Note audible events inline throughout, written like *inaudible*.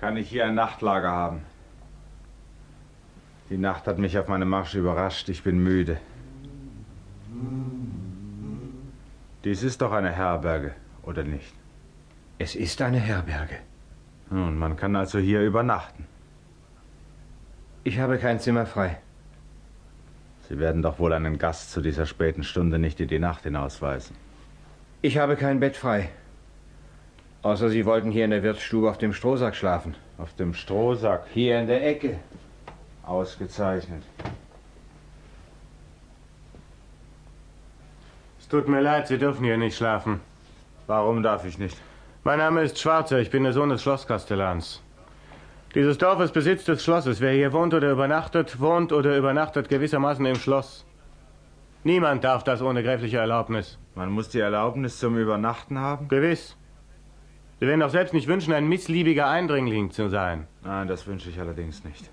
Kann ich hier ein Nachtlager haben? Die Nacht hat mich auf meinem Marsch überrascht. Ich bin müde. Dies ist doch eine Herberge, oder nicht? Es ist eine Herberge. Nun, man kann also hier übernachten. Ich habe kein Zimmer frei. Sie werden doch wohl einen Gast zu dieser späten Stunde nicht in die Nacht hinausweisen. Ich habe kein Bett frei. Außer Sie wollten hier in der Wirtsstube auf dem Strohsack schlafen. Auf dem Strohsack, hier in der Ecke. Ausgezeichnet. Es tut mir leid, Sie dürfen hier nicht schlafen. Warum darf ich nicht? Mein Name ist Schwarzer, ich bin der Sohn des Schlosskastellans. Dieses Dorf ist Besitz des Schlosses. Wer hier wohnt oder übernachtet, wohnt oder übernachtet gewissermaßen im Schloss. Niemand darf das ohne gräfliche Erlaubnis. Man muss die Erlaubnis zum Übernachten haben? Gewiss. Sie werden doch selbst nicht wünschen, ein missliebiger Eindringling zu sein. Nein, das wünsche ich allerdings nicht.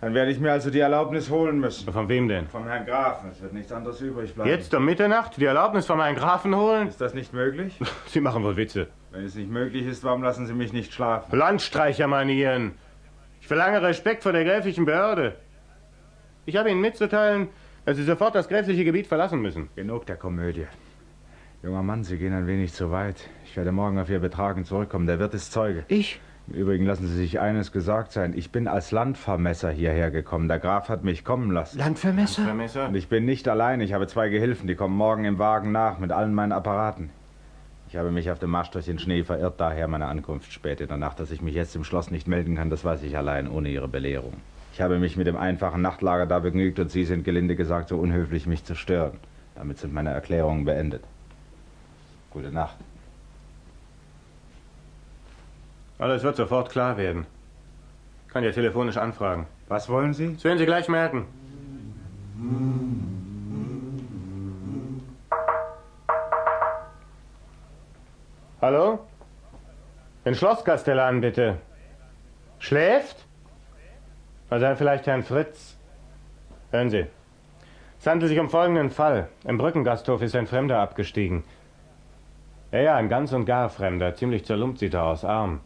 Dann werde ich mir also die Erlaubnis holen müssen. Von wem denn? Vom Herrn Grafen. Es wird nichts anderes übrig bleiben. Jetzt um Mitternacht die Erlaubnis von meinem Grafen holen? Ist das nicht möglich? *laughs* Sie machen wohl Witze. Wenn es nicht möglich ist, warum lassen Sie mich nicht schlafen? Landstreichermanieren. Ich verlange Respekt vor der gräflichen Behörde. Ich habe Ihnen mitzuteilen, dass Sie sofort das gräfliche Gebiet verlassen müssen. Genug der Komödie. Junger Mann, Sie gehen ein wenig zu weit. Ich werde morgen auf Ihr Betragen zurückkommen. Der Wirt ist Zeuge. Ich? Im Übrigen lassen Sie sich eines gesagt sein. Ich bin als Landvermesser hierher gekommen. Der Graf hat mich kommen lassen. Landvermesser? Vermesser? Und ich bin nicht allein. Ich habe zwei Gehilfen, die kommen morgen im Wagen nach mit allen meinen Apparaten. Ich habe mich auf dem Marsch durch den Schnee verirrt, daher meine Ankunft spät in der Nacht. Dass ich mich jetzt im Schloss nicht melden kann, das weiß ich allein, ohne Ihre Belehrung. Ich habe mich mit dem einfachen Nachtlager da begnügt und Sie sind gelinde gesagt so unhöflich, mich zu stören. Damit sind meine Erklärungen beendet. Gute Nacht. Alles wird sofort klar werden. Kann ja telefonisch anfragen. Was wollen Sie? Das werden Sie gleich merken. Hallo? Den Schlosskastellan bitte. Schläft? Also dann vielleicht Herrn Fritz. Hören Sie. Es handelt sich um folgenden Fall. Im Brückengasthof ist ein Fremder abgestiegen. Ja, ja, ein ganz und gar Fremder. Ziemlich zerlumpt sieht er aus, arm.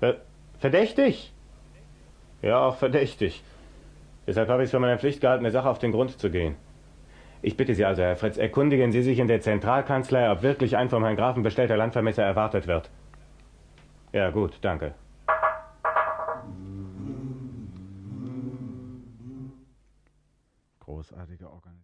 Ver verdächtig? Ja, auch verdächtig. Deshalb habe ich es für meine Pflicht gehalten, der Sache auf den Grund zu gehen. Ich bitte Sie also, Herr Fritz, erkundigen Sie sich in der Zentralkanzlei, ob wirklich ein vom Herrn Grafen bestellter Landvermesser erwartet wird. Ja, gut, danke. Großartige Organisation.